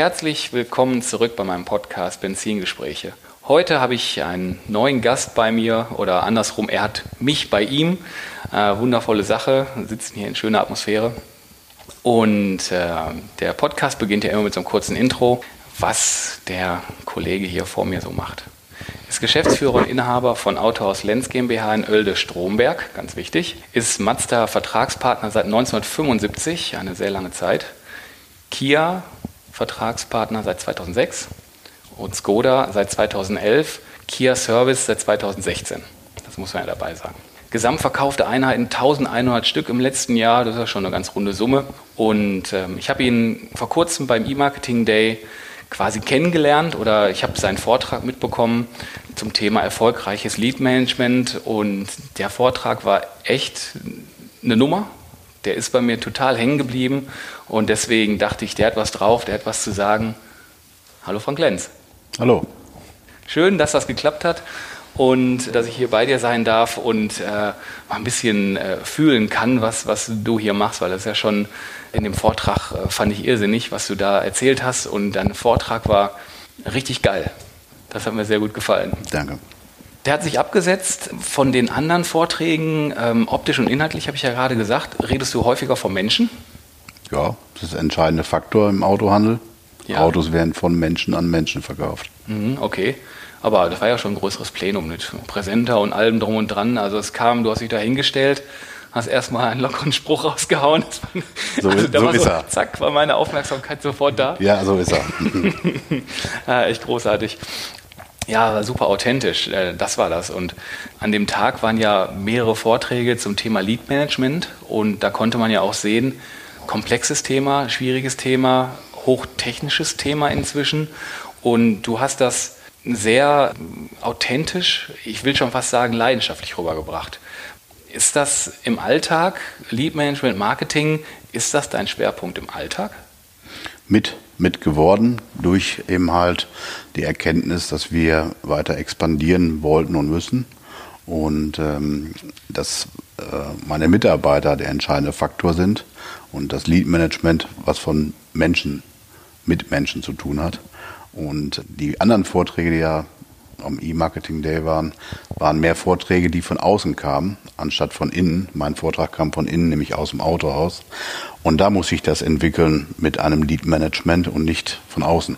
Herzlich willkommen zurück bei meinem Podcast Benzingespräche. Heute habe ich einen neuen Gast bei mir oder andersrum, er hat mich bei ihm. Äh, wundervolle Sache, wir sitzen hier in schöner Atmosphäre. Und äh, der Podcast beginnt ja immer mit so einem kurzen Intro, was der Kollege hier vor mir so macht. Ist Geschäftsführer und Inhaber von Autohaus Lenz GmbH in Oelde-Stromberg, ganz wichtig. Ist Mazda Vertragspartner seit 1975, eine sehr lange Zeit. Kia Vertragspartner seit 2006 und Skoda seit 2011, Kia Service seit 2016. Das muss man ja dabei sagen. Gesamtverkaufte Einheiten 1100 Stück im letzten Jahr, das ist ja schon eine ganz runde Summe. Und ähm, ich habe ihn vor kurzem beim E-Marketing Day quasi kennengelernt oder ich habe seinen Vortrag mitbekommen zum Thema erfolgreiches Lead Management und der Vortrag war echt eine Nummer. Der ist bei mir total hängen geblieben und deswegen dachte ich, der hat was drauf, der hat was zu sagen. Hallo Frank Lenz. Hallo. Schön, dass das geklappt hat und dass ich hier bei dir sein darf und äh, mal ein bisschen äh, fühlen kann, was, was du hier machst, weil das ja schon in dem Vortrag äh, fand ich irrsinnig, was du da erzählt hast und dein Vortrag war richtig geil. Das hat mir sehr gut gefallen. Danke. Der hat sich abgesetzt von den anderen Vorträgen, ähm, optisch und inhaltlich, habe ich ja gerade gesagt. Redest du häufiger vom Menschen? Ja, das ist der entscheidende Faktor im Autohandel. Ja. Autos werden von Menschen an Menschen verkauft. Mhm, okay. Aber das war ja schon ein größeres Plenum mit Präsenter und allem drum und dran. Also es kam, du hast dich da hingestellt, hast erstmal einen lockeren Spruch rausgehauen. So ist- da so war ist er. Zack, war meine Aufmerksamkeit sofort da. Ja, so ist er. Ja, echt großartig. Ja, super authentisch, äh, das war das. Und an dem Tag waren ja mehrere Vorträge zum Thema Lead Management und da konnte man ja auch sehen, komplexes Thema, schwieriges Thema, hochtechnisches Thema inzwischen. Und du hast das sehr authentisch, ich will schon fast sagen leidenschaftlich rübergebracht. Ist das im Alltag, Lead Management, Marketing, ist das dein Schwerpunkt im Alltag? Mit, mit geworden durch eben halt die Erkenntnis, dass wir weiter expandieren wollten und müssen. Und ähm, dass äh, meine Mitarbeiter der entscheidende Faktor sind und das Lead Management, was von Menschen mit Menschen zu tun hat. Und die anderen Vorträge, die ja am E-Marketing Day waren, waren mehr Vorträge, die von außen kamen, anstatt von innen. Mein Vortrag kam von innen, nämlich aus dem Autohaus. Und da muss ich das entwickeln mit einem Lead Management und nicht von außen.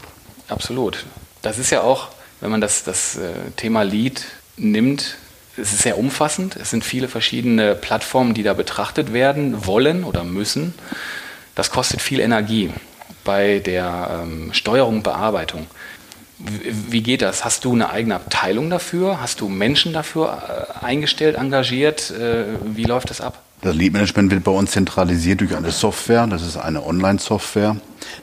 Absolut. Das ist ja auch, wenn man das, das äh, Thema Lead nimmt, es ist sehr umfassend. Es sind viele verschiedene Plattformen, die da betrachtet werden wollen oder müssen. Das kostet viel Energie bei der ähm, Steuerung Bearbeitung. Wie, geht das? Hast du eine eigene Abteilung dafür? Hast du Menschen dafür äh, eingestellt, engagiert? Äh, wie läuft das ab? Das Lead Management wird bei uns zentralisiert durch eine Software. Das ist eine Online-Software,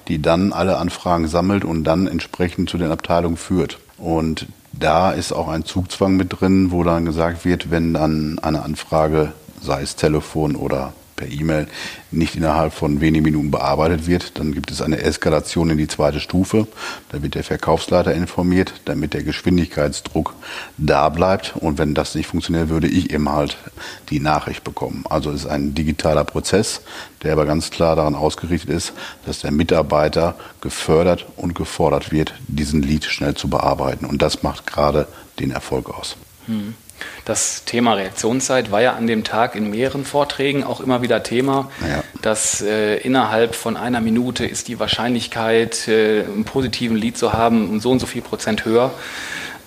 die dann alle Anfragen sammelt und dann entsprechend zu den Abteilungen führt. Und da ist auch ein Zugzwang mit drin, wo dann gesagt wird, wenn dann eine Anfrage, sei es Telefon oder per E-Mail, nicht innerhalb von wenigen Minuten bearbeitet wird, dann gibt es eine Eskalation in die zweite Stufe. Da wird der Verkaufsleiter informiert, damit der Geschwindigkeitsdruck da bleibt. Und wenn das nicht funktioniert, würde ich eben halt die Nachricht bekommen. Also es ist ein digitaler Prozess, der aber ganz klar daran ausgerichtet ist, dass der Mitarbeiter gefördert und gefordert wird, diesen Lead schnell zu bearbeiten. Und das macht gerade den Erfolg aus. Das Thema Reaktionszeit war ja an dem Tag in mehreren Vorträgen auch immer wieder Thema, Ja. dass äh, innerhalb von einer Minute ist die Wahrscheinlichkeit, äh, einen positiven Lied zu haben, um so und so viel Prozent höher.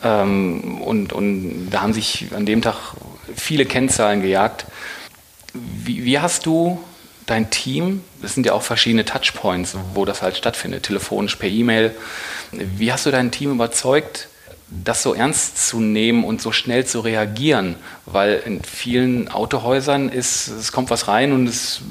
Ähm, und, und da haben sich an dem Tag viele Kennzahlen gejagt. Wie, wie hast du dein Team, das sind ja auch verschiedene Touchpoints, wo das halt stattfindet, telefonisch, per E-Mail, wie hast du dein Team überzeugt, das so ernst zu nehmen und so schnell zu reagieren, weil in vielen Autohäusern ist, es kommt was rein und es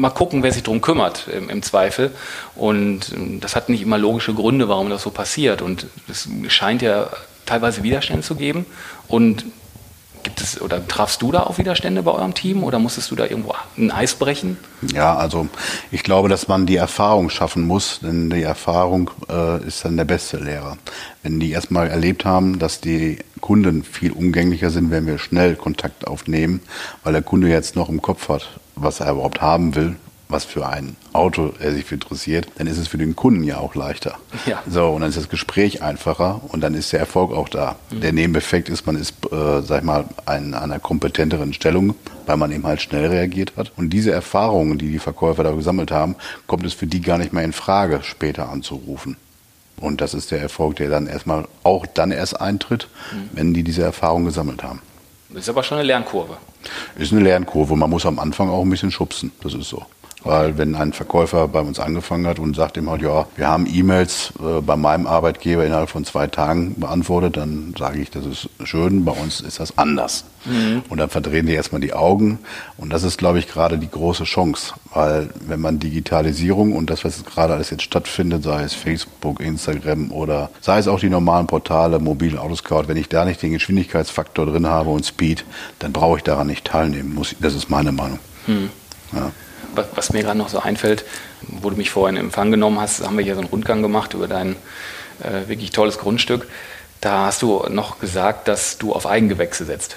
mal gucken, wer sich darum kümmert im, im, Zweifel. Und ähm, das hat nicht immer logische Gründe, warum das so passiert. Und es scheint ja teilweise Widerstände zu geben. Und Gibt es oder trafst du da auf Widerstände bei eurem Team oder musstest du da irgendwo ein Eis brechen? Ja, also ich glaube, dass man die Erfahrung schaffen muss, denn die Erfahrung äh, ist dann der beste Lehrer. Wenn die erstmal erlebt haben, dass die Kunden viel umgänglicher sind, wenn wir schnell Kontakt aufnehmen, weil der Kunde jetzt noch im Kopf hat, was er überhaupt haben will was für ein Auto er sich interessiert, dann ist es für den Kunden ja auch leichter. Ja. So, und dann ist das Gespräch einfacher und dann ist der Erfolg auch da. Mhm. Der Nebeneffekt ist, man ist, äh, sag ich mal, in einer kompetenteren Stellung, weil man eben halt schnell reagiert hat. Und diese Erfahrungen, die die Verkäufer da gesammelt haben, kommt es für die gar nicht mehr in Frage, später anzurufen. Und das ist der Erfolg, der dann erstmal auch dann erst eintritt, mhm. wenn die diese Erfahrung gesammelt haben. Das ist aber schon eine Lernkurve. Ist eine Lernkurve. Man muss am Anfang auch ein bisschen schubsen. Das ist so. Weil wenn ein Verkäufer bei uns angefangen hat und sagt ihm halt, ja, wir haben E-Mails äh, bei meinem Arbeitgeber innerhalb von zwei Tagen beantwortet, dann sage ich, das ist schön, bei uns ist das anders. Mhm. Und dann verdrehen die erstmal die Augen. Und das ist, glaube ich, gerade die große Chance. Weil wenn man Digitalisierung und das, was gerade alles jetzt stattfindet, sei es Facebook, Instagram oder sei es auch die normalen Portale, mobilen Autoscout, wenn ich da nicht den Geschwindigkeitsfaktor drin habe und Speed, dann brauche ich daran nicht teilnehmen. Muss, das ist meine Meinung. Mhm. Ja was, was mir gerade noch so einfällt, wo du mich vorhin in Empfang genommen hast, haben wir hier so einen Rundgang gemacht über dein äh, wirklich tolles Grundstück. Da hast du noch gesagt, dass du auf Eigengewächse setzt.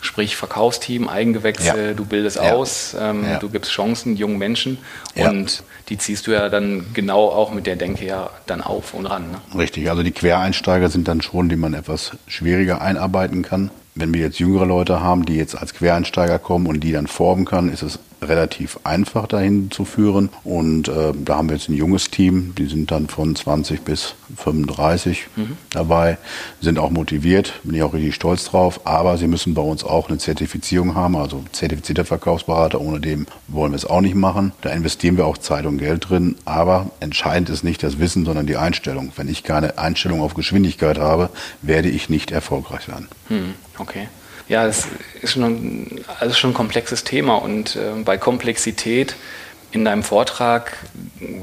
Sprich Verkaufsteam, Eigengewächse, ja. du bildest ja. aus, ähm, ja. du gibst Chancen jungen Menschen und die ziehst du ja dann genau auch mit der Denke ja dann auf und ran. Ne? Richtig, also die Quereinsteiger sind dann schon, die man etwas schwieriger einarbeiten kann. Wenn wir jetzt jüngere Leute haben, die jetzt als Quereinsteiger kommen und die dann formen können, ist es relativ einfach dahin zu führen. Und äh, da haben wir jetzt ein junges Team, die sind dann von 20 bis 35 mhm. dabei, sind auch motiviert, bin ich auch richtig stolz drauf. Aber sie müssen bei uns auch eine Zertifizierung haben, also zertifizierter Verkaufsberater. Ohne dem wollen wir es auch nicht machen. Da investieren wir auch Zeit und Geld drin. Aber entscheidend ist nicht das Wissen, sondern die Einstellung. Wenn ich keine Einstellung auf Geschwindigkeit habe, werde ich nicht erfolgreich werden. Mhm. Okay ja, es ist schon ein, also schon ein komplexes Thema und äh, bei Komplexität in deinem Vortrag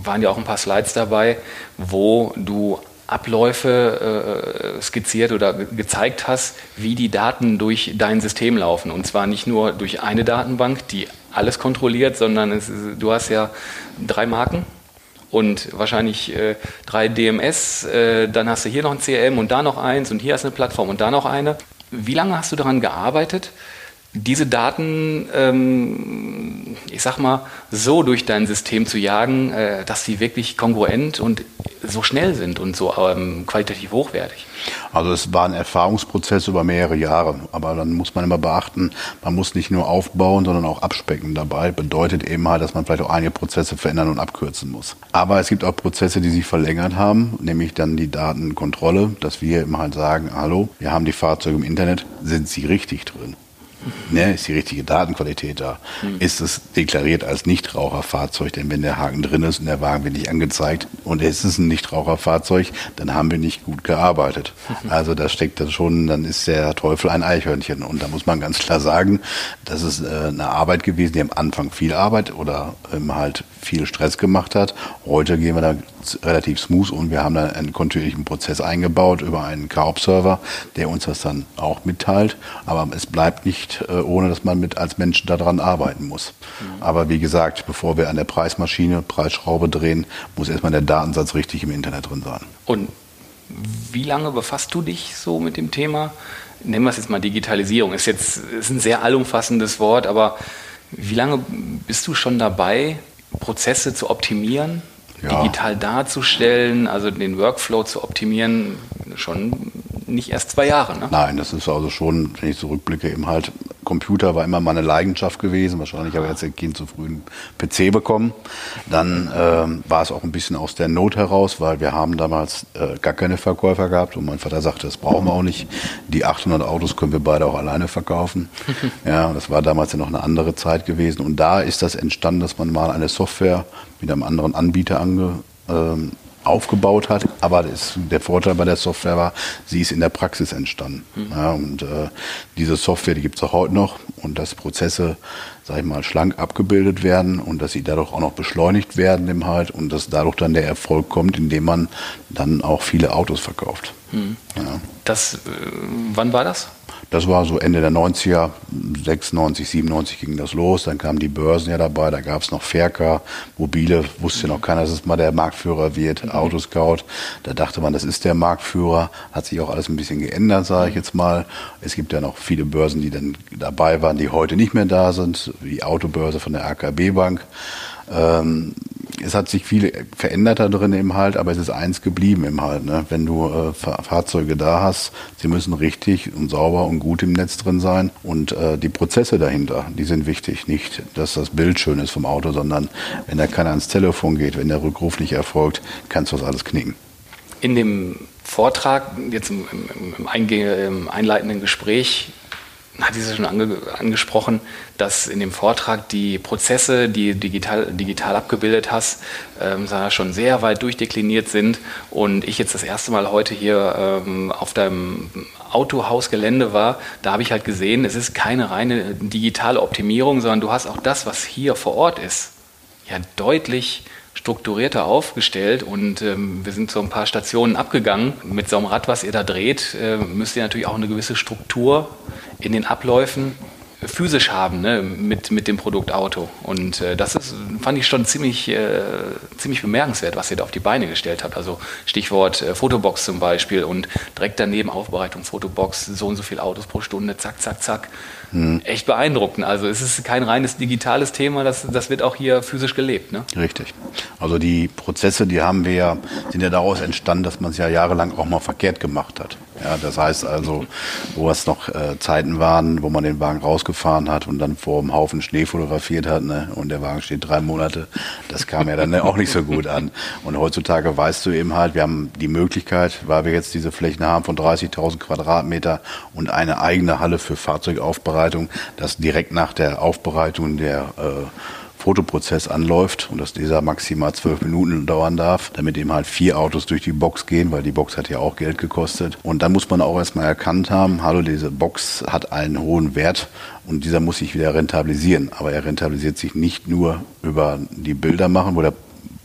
waren ja auch ein paar Slides dabei, wo du Abläufe äh, skizziert oder ge gezeigt hast, wie die Daten durch dein System laufen. Und zwar nicht nur durch eine Datenbank, die alles kontrolliert, sondern es, du hast ja drei Marken und wahrscheinlich äh, drei DMS, äh, dann hast du hier noch ein CRM und da noch eins und hier hast du eine Plattform und da noch eine. Wie lange hast du daran gearbeitet, diese Daten, ähm, ich sag mal, so durch dein System zu jagen, äh, dass sie wirklich kongruent und so schnell sind und so ähm, qualitativ hochwertig? Also es war ein Erfahrungsprozess über mehrere Jahre. Aber dann muss man immer beachten, man muss nicht nur aufbauen, sondern auch abspecken dabei. Bedeutet eben halt, dass man vielleicht auch einige Prozesse verändern und abkürzen muss. Aber es gibt auch Prozesse, die sich verlängert haben, nämlich dann die Datenkontrolle, dass wir eben halt sagen, hallo, wir haben die Fahrzeuge im Internet, sind sie richtig drin? Ne, ist die richtige Datenqualität da? Mhm. Ist es deklariert als Nichtraucherfahrzeug? Denn wenn der Haken drin ist und der Wagen wird nicht angezeigt und es ist ein Nichtraucherfahrzeug, dann haben wir nicht gut gearbeitet. Mhm. Also da steckt dann schon, dann ist der Teufel ein Eichhörnchen. Und da muss man ganz klar sagen, das ist äh, eine Arbeit gewesen, die am Anfang viel Arbeit oder ähm, halt viel Stress gemacht hat. Heute gehen wir da relativ smooth und wir haben da einen kontinuierlichen Prozess eingebaut über einen Kaub-Server, der uns das dann auch mitteilt. Aber es bleibt nicht, äh, ohne dass man mit als Mensch daran arbeiten muss. Mhm. Aber wie gesagt, bevor wir an der Preismaschine, Preisschraube drehen, muss erstmal der Datensatz richtig im Internet drin sein. Und wie lange befasst du dich so mit dem Thema? Nennen wir es jetzt mal Digitalisierung. Ist jetzt ist ein sehr allumfassendes Wort, aber wie lange bist du schon dabei, Prozesse zu optimieren, ja. digital darzustellen, also den Workflow zu optimieren, schon nicht erst zwei Jahre. Ne? Nein, das ist also schon, wenn ich zurückblicke, eben halt, Computer war immer meine Leidenschaft gewesen. Wahrscheinlich habe ich als Kind zu früh einen PC bekommen. Dann ähm, war es auch ein bisschen aus der Not heraus, weil wir haben damals äh, gar keine Verkäufer gehabt und mein Vater sagte, das brauchen wir auch nicht. Die 800 Autos können wir beide auch alleine verkaufen. ja, das war damals ja noch eine andere Zeit gewesen. Und da ist das entstanden, dass man mal eine Software mit einem anderen Anbieter ange, ähm, aufgebaut hat. Aber das, der Vorteil bei der Software war, sie ist in der Praxis entstanden. Mhm. Ja, und äh, diese Software, die gibt es auch heute noch und dass Prozesse sag ich mal, schlank abgebildet werden und dass sie dadurch auch noch beschleunigt werden im Halt und dass dadurch dann der Erfolg kommt, indem man dann auch viele Autos verkauft. Hm. Ja. Das, äh, wann war das? Das war so Ende der 90er, 96, 97 ging das los. Dann kamen die Börsen ja dabei, da gab es noch Ferker, Mobile, wusste noch keiner, dass es mal der Marktführer wird, mhm. Autoscout. Da dachte man, das ist der Marktführer. Hat sich auch alles ein bisschen geändert, sage ich jetzt mal. Es gibt ja noch viele Börsen, die dann dabei waren, die heute nicht mehr da sind. Die Autobörse von der AKB Bank. Ähm, es hat sich viel verändert da drin im Halt, aber es ist eins geblieben im Halt. Ne? Wenn du äh, Fahrzeuge da hast, sie müssen richtig und sauber und gut im Netz drin sein. Und äh, die Prozesse dahinter, die sind wichtig. Nicht, dass das Bild schön ist vom Auto, sondern wenn da keiner ans Telefon geht, wenn der Rückruf nicht erfolgt, kannst du das alles knicken. In dem Vortrag, jetzt im, im, im einleitenden Gespräch, hat es schon ange angesprochen, dass in dem Vortrag die Prozesse, die digital, digital abgebildet hast, ähm, schon sehr weit durchdekliniert sind. Und ich jetzt das erste Mal heute hier ähm, auf deinem Autohausgelände war, da habe ich halt gesehen, es ist keine reine digitale Optimierung, sondern du hast auch das, was hier vor Ort ist, ja deutlich strukturierter aufgestellt und ähm, wir sind so ein paar Stationen abgegangen. Mit so einem Rad, was ihr da dreht, äh, müsst ihr natürlich auch eine gewisse Struktur in den Abläufen physisch haben ne, mit, mit dem Produkt Auto. Und äh, das ist, fand ich schon ziemlich, äh, ziemlich bemerkenswert, was ihr da auf die Beine gestellt habt. Also Stichwort äh, Fotobox zum Beispiel und direkt daneben Aufbereitung Fotobox, so und so viele Autos pro Stunde, zack, zack, zack. Hm. Echt beeindruckend. Also es ist kein reines digitales Thema, das, das wird auch hier physisch gelebt. Ne? Richtig. Also die Prozesse, die haben wir ja, sind ja daraus entstanden, dass man es ja jahrelang auch mal verkehrt gemacht hat. Ja, das heißt also, wo es noch äh, Zeiten waren, wo man den Wagen rausgefahren hat und dann vor einem Haufen Schnee fotografiert hat ne, und der Wagen steht drei Monate, das kam ja dann auch nicht so gut an. Und heutzutage weißt du eben halt, wir haben die Möglichkeit, weil wir jetzt diese Flächen haben von 30.000 Quadratmeter und eine eigene Halle für Fahrzeugaufbereitung, dass direkt nach der Aufbereitung der äh, Fotoprozess anläuft und dass dieser maximal zwölf Minuten dauern darf, damit eben halt vier Autos durch die Box gehen, weil die Box hat ja auch Geld gekostet. Und dann muss man auch erstmal erkannt haben, hallo, diese Box hat einen hohen Wert und dieser muss sich wieder rentabilisieren. Aber er rentabilisiert sich nicht nur über die Bilder machen, wo der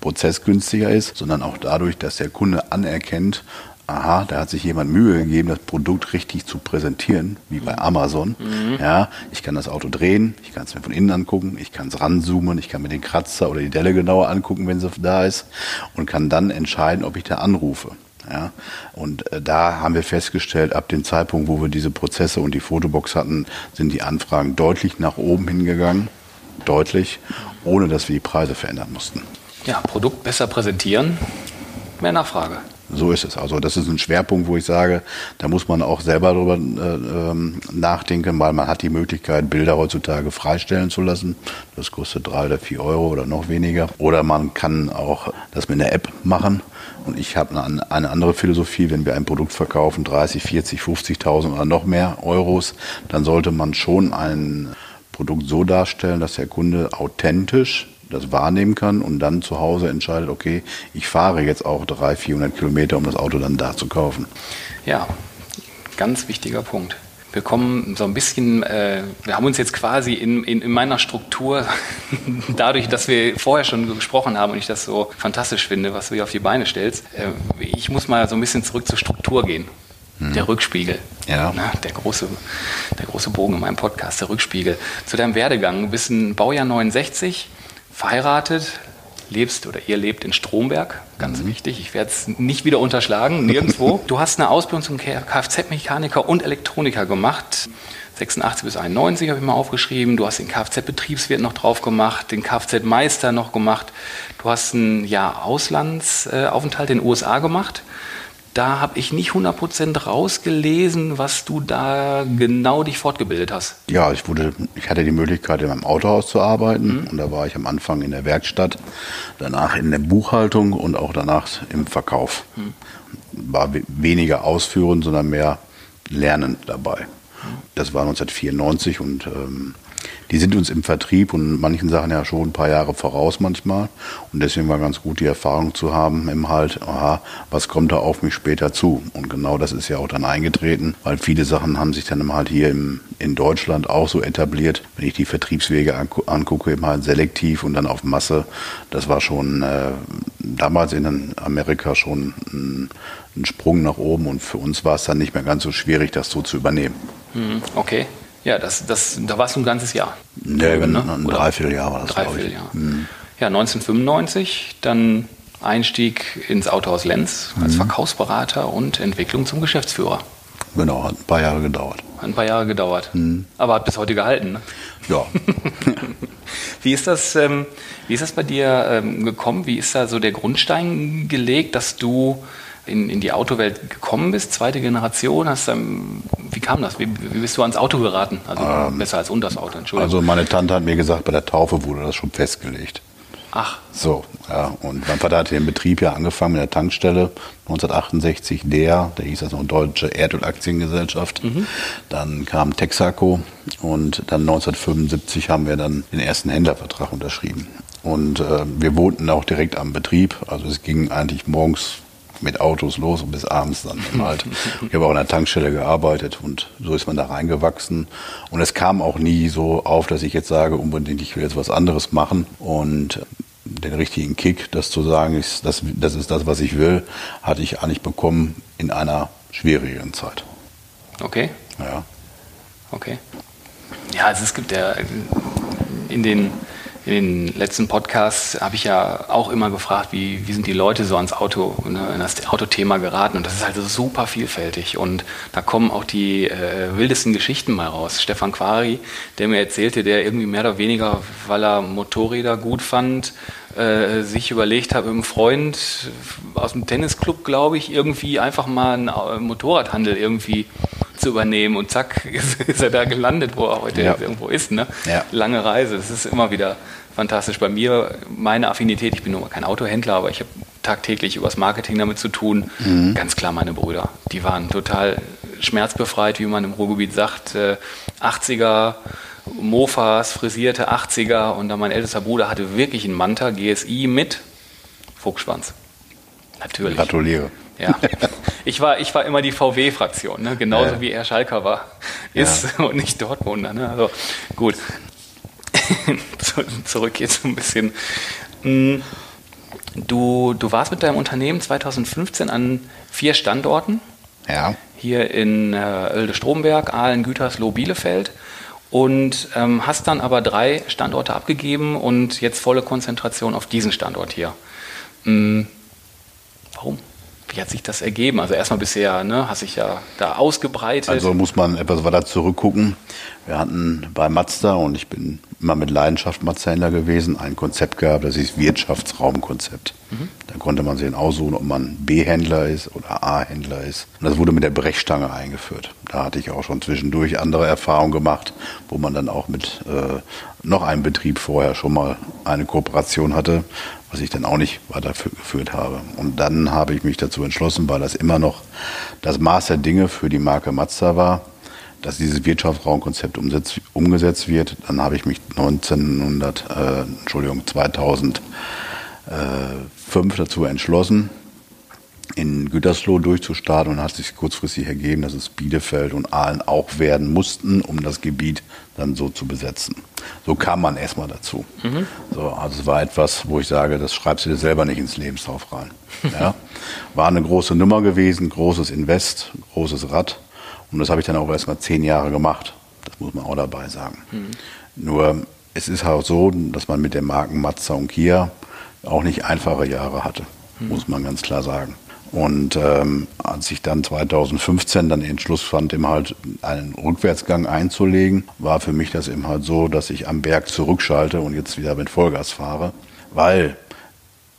Prozess günstiger ist, sondern auch dadurch, dass der Kunde anerkennt, aha, da hat sich jemand Mühe gegeben, das Produkt richtig zu präsentieren, wie bei Amazon. Mhm. Ja, ich kann das Auto drehen, ich kann es mir von innen angucken, ich kann es ranzoomen, ich kann mir den Kratzer oder die Delle genauer angucken, wenn sie da ist und kann dann entscheiden, ob ich da anrufe. Ja, und äh, da haben wir festgestellt, ab dem Zeitpunkt, wo wir diese Prozesse und die Fotobox hatten, sind die Anfragen deutlich nach oben hingegangen. Deutlich, ohne dass wir die Preise verändern mussten. Ja, Produkt besser präsentieren, mehr Nachfrage. So ist es. Also das ist ein Schwerpunkt, wo ich sage, da muss man auch selber drüber äh, ähm, nachdenken, weil man hat die Möglichkeit, Bilder heutzutage freistellen zu lassen. Das kostet drei oder vier Euro oder noch weniger. Oder man kann auch das mit einer App machen. Und ich habe eine, eine andere Philosophie, wenn wir ein Produkt verkaufen, 30, 40, 50.000 oder noch mehr Euros, dann sollte man schon ein Produkt so darstellen, dass der Kunde authentisch das wahrnehmen kann und dann zu Hause entscheidet, okay, ich fahre jetzt auch 300, 400 Kilometer, um das Auto dann da zu kaufen. Ja, ganz wichtiger Punkt. Wir kommen so ein bisschen, äh, wir haben uns jetzt quasi in, in, in, meiner Struktur, dadurch, dass wir vorher schon gesprochen haben und ich das so fantastisch finde, was du hier auf die Beine stellst, äh, ich muss mal so ein bisschen zurück zur Struktur gehen. Mhm. Der Rückspiegel. Ja. Na, der, große, der große Bogen in meinem Podcast, der Rückspiegel. Zu deinem Werdegang. Du bist ein Baujahr 69, verheiratet, lebst oder ihr lebt in Stromberg, ganz mhm. wichtig. Ich werde es nicht wieder unterschlagen, nirgendwo. du hast eine Ausbildung zum Kfz-Mechaniker und Elektroniker gemacht. 86 bis 91 habe ich mal aufgeschrieben. Du hast den Kfz-Betriebswirt noch drauf gemacht, den Kfz-Meister noch gemacht. Du hast ein Jahr Auslandsaufenthalt in den USA gemacht da habe ich nicht 100% rausgelesen, was du da genau dich fortgebildet hast. Ja, ich, wurde, ich hatte die Möglichkeit, in meinem Autohaus zu arbeiten. Mhm. Und da war ich am Anfang in der Werkstatt, danach in der Buchhaltung und auch danach im Verkauf. Mhm. War weniger ausführend, sondern mehr Lernen dabei. Mhm. Das war 1994 und ähm, Die sind uns im Vertrieb und manchen Sachen ja schon ein paar Jahre voraus manchmal. Und deswegen war ganz gut, die Erfahrung zu haben im Halt, aha, was kommt da auf mich später zu? Und genau das ist ja auch dann eingetreten, weil viele Sachen haben sich dann im halt hier im, in Deutschland auch so etabliert. Wenn ich die Vertriebswege angucke, eben halt selektiv und dann auf Masse, das war schon äh, damals in Amerika schon ein, ein Sprung nach oben und für uns war es dann nicht mehr ganz so schwierig, das so zu übernehmen. Hm, okay. Ja, das, das, da warst du ein ganzes Jahr. Nee, ne? ein Dreivierteljahr war das. Dreivierteljahr. Mhm. Ja, 1995 dann Einstieg ins Autohaus Lenz als mhm. Verkaufsberater und Entwicklung zum Geschäftsführer. Genau, hat ein paar Jahre gedauert. Hat ein paar Jahre gedauert. Mhm. Aber hat bis heute gehalten, ne? Ja. wie, ist das, ähm, wie ist das bei dir ähm, gekommen? Wie ist da so der Grundstein gelegt, dass du in, in die Autowelt gekommen bist, zweite Generation? Hast, ähm, wie kam das? Wie, wie, bist du ans Auto geraten? Also ähm, besser als unter das Auto, Entschuldigung. Also meine Tante hat mir gesagt, bei der Taufe wurde das schon festgelegt. Ach. So, ja. Und mein Vater hat den Betrieb ja angefangen mit der Tankstelle 1968, der, der hieß das noch Deutsche Erdölaktiengesellschaft. Mhm. Dann kam Texaco und dann 1975 haben wir dann den ersten Händlervertrag unterschrieben. Und äh, wir wohnten auch direkt am Betrieb. Also es ging eigentlich morgens mit Autos los und bis abends dann halt. Ich habe auch in der Tankstelle gearbeitet und so ist man da reingewachsen. Und es kam auch nie so auf, dass ich jetzt sage, unbedingt, ich will jetzt was anderes machen. Und den richtigen Kick, das zu sagen, ist, das, das ist das, was ich will, hatte ich eigentlich bekommen in einer schwierigen Zeit. Okay. Ja. Okay. Ja, also es gibt ja in den in den letzten Podcasts habe ich ja auch immer gefragt, wie, wie sind die Leute so ans Auto, ne, das Autothema geraten. Und das ist halt super vielfältig. Und da kommen auch die äh, wildesten Geschichten mal raus. Stefan Quari, der mir erzählte, der irgendwie mehr oder weniger, weil er Motorräder gut fand, äh, sich überlegt hat, mit einem Freund aus dem Tennisclub, glaube ich, irgendwie einfach mal einen Motorradhandel irgendwie zu übernehmen und zack ist, er da gelandet, wo er heute ja. irgendwo ist. Ne? Ja. Lange Reise, das ist immer wieder fantastisch. Bei mir, meine Affinität, ich bin nur kein Autohändler, aber ich habe tagtäglich übers Marketing damit zu tun. Mhm. Ganz klar meine Brüder, die waren total schmerzbefreit, wie man im Ruhrgebiet sagt. Äh, 80er, Mofas, frisierte 80er und dann mein ältester Bruder hatte wirklich einen Manta GSI mit Fuchsschwanz. Natürlich. Gratuliere. Ja. Ich war, ich war immer die VW-Fraktion, ne? genauso ja. wie er Schalker war, ist ja. und nicht Dortmunder. Ne? Also gut. Zurück jetzt ein bisschen. Hm, du, du warst mit deinem Unternehmen 2015 an vier Standorten. Ja. Hier in äh, Oelde-Stromberg, Aalen, Gütersloh, Bielefeld. Und ähm, hast dann aber drei Standorte abgegeben und jetzt volle Konzentration auf diesen Standort hier. Hm, warum? Wie hat sich das ergeben? Also erstmal bisher, ne, hast dich ja da ausgebreitet. Also muss man etwas weiter zurückgucken. Wir hatten bei Mazda, und ich bin immer mit Leidenschaft Mazda-Händler gewesen, ein Konzept gehabt, das ist Wirtschaftsraumkonzept. Mhm. Da konnte man sich aussuchen, ob man B-Händler ist oder A-Händler ist. Und das wurde mit der Brechstange eingeführt. Da hatte ich auch schon zwischendurch andere Erfahrungen gemacht, wo man dann auch mit äh, noch einem Betrieb vorher schon mal eine Kooperation hatte, was ich dann auch nicht weitergeführt habe. Und dann habe ich mich dazu entschlossen, weil das immer noch das Maß der Dinge für die Marke Mazda war, dass dieses Wirtschaftsraumkonzept umgesetzt wird. Dann habe ich mich 1900, äh, Entschuldigung, 2005 dazu entschlossen, in Gütersloh durchzustarten und hat sich kurzfristig ergeben, dass es Bielefeld und Aalen auch werden mussten, um das Gebiet dann so zu besetzen. So kam man erstmal dazu. Mhm. So, also es war etwas, wo ich sage, das schreibst du dir selber nicht ins Lebenslauf rein. Ja? War eine große Nummer gewesen, großes Invest, großes Rad. Und das habe ich dann auch erstmal zehn Jahre gemacht. Das muss man auch dabei sagen. Mhm. Nur es ist halt so, dass man mit den Marken Mazda und Kia auch nicht einfache Jahre hatte, mhm. muss man ganz klar sagen. Und ähm, als ich dann 2015 dann den Entschluss fand, eben halt einen Rückwärtsgang einzulegen, war für mich das eben halt so, dass ich am Berg zurückschalte und jetzt wieder mit Vollgas fahre. Weil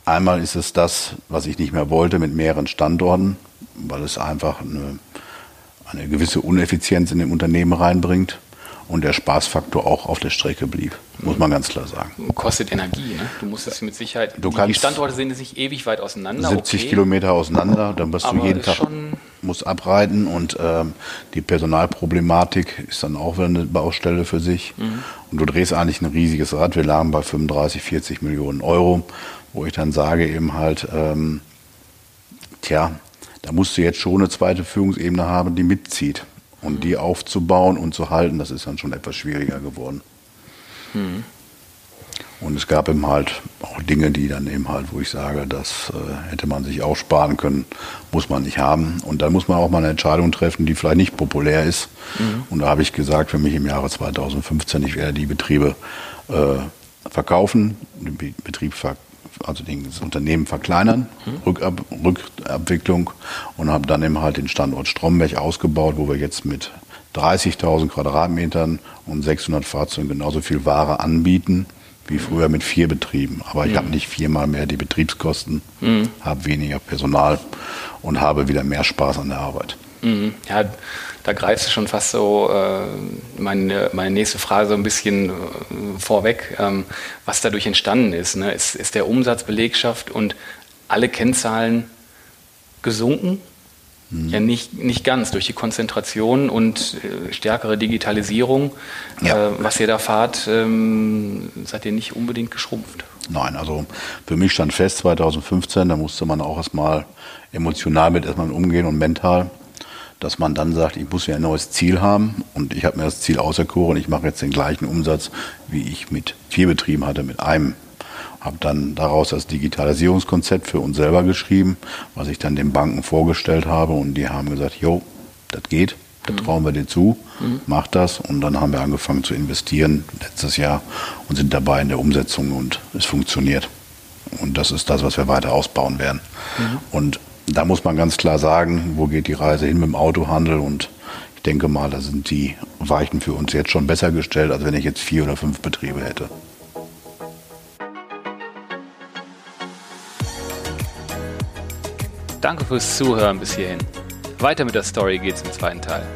einmal ist es das, was ich nicht mehr wollte mit mehreren Standorten, weil es einfach eine, eine gewisse Uneffizienz in dem Unternehmen reinbringt. Und der Spaßfaktor auch auf der Strecke blieb, muss man ganz klar sagen. Kostet Energie, ne? Du musst es mit Sicherheit. Du die, Standorte sind nicht ewig weit auseinander. 70 okay. Kilometer auseinander, dann wirst du jeden Tag musst abreiten und ähm, die Personalproblematik ist dann auch wieder eine Baustelle für sich. Mhm. Und du drehst eigentlich ein riesiges Rad. Wir lagen bei 35, 40 Millionen Euro, wo ich dann sage eben halt, ähm, tja, da musst du jetzt schon eine zweite Führungsebene haben, die mitzieht. Und die aufzubauen und zu halten, das ist dann schon etwas schwieriger geworden. Und es gab eben halt auch Dinge, die dann eben halt, wo ich sage, das äh, hätte man sich auch sparen können, muss man nicht haben. Und dann muss man auch mal eine Entscheidung treffen, die vielleicht nicht populär ist. Und da habe ich gesagt, für mich im Jahre 2015, ich werde die Betriebe äh, verkaufen, den Be- Betrieb ver also das Unternehmen verkleinern, Rückab Rückabwicklung und habe dann eben halt den Standort Stromberg ausgebaut, wo wir jetzt mit 30.000 Quadratmetern und 600 Fahrzeugen genauso viel Ware anbieten wie früher mit vier Betrieben. Aber ich habe nicht viermal mehr die Betriebskosten, habe weniger Personal und habe wieder mehr Spaß an der Arbeit. Mhm. Ja, da greifst du schon fast so äh, meine, meine nächste Frage so ein bisschen äh, vorweg, ähm, was dadurch entstanden ist. Ne? Ist, ist der Umsatz, Belegschaft und alle Kennzahlen gesunken? Ja, nicht, nicht ganz. Durch die Konzentration und äh, stärkere Digitalisierung, Ja. äh, was ihr da fahrt, ähm, seid ihr nicht unbedingt geschrumpft. Nein, also für mich stand fest 2015, da musste man auch erstmal emotional mit erstmal umgehen und mental, dass man dann sagt, ich muss ja ein neues Ziel haben und ich habe mir das Ziel auserkoren, ich mache jetzt den gleichen Umsatz, wie ich mit vier Betrieben hatte, mit einem. Habe dann daraus das Digitalisierungskonzept für uns selber geschrieben, was ich dann den Banken vorgestellt habe und die haben gesagt, jo, das geht, das trauen wir dir zu, mach das und dann haben wir angefangen zu investieren letztes Jahr und sind dabei in der Umsetzung und es funktioniert. Und das ist das, was wir weiter ausbauen werden. Und da muss man ganz klar sagen, wo geht die Reise hin mit dem Autohandel und ich denke mal, da sind die Weichen für uns jetzt schon besser gestellt, als wenn ich jetzt vier oder fünf Betriebe hätte. Danke fürs Zuhören bis hierhin. Weiter mit der Story geht's im zweiten Teil.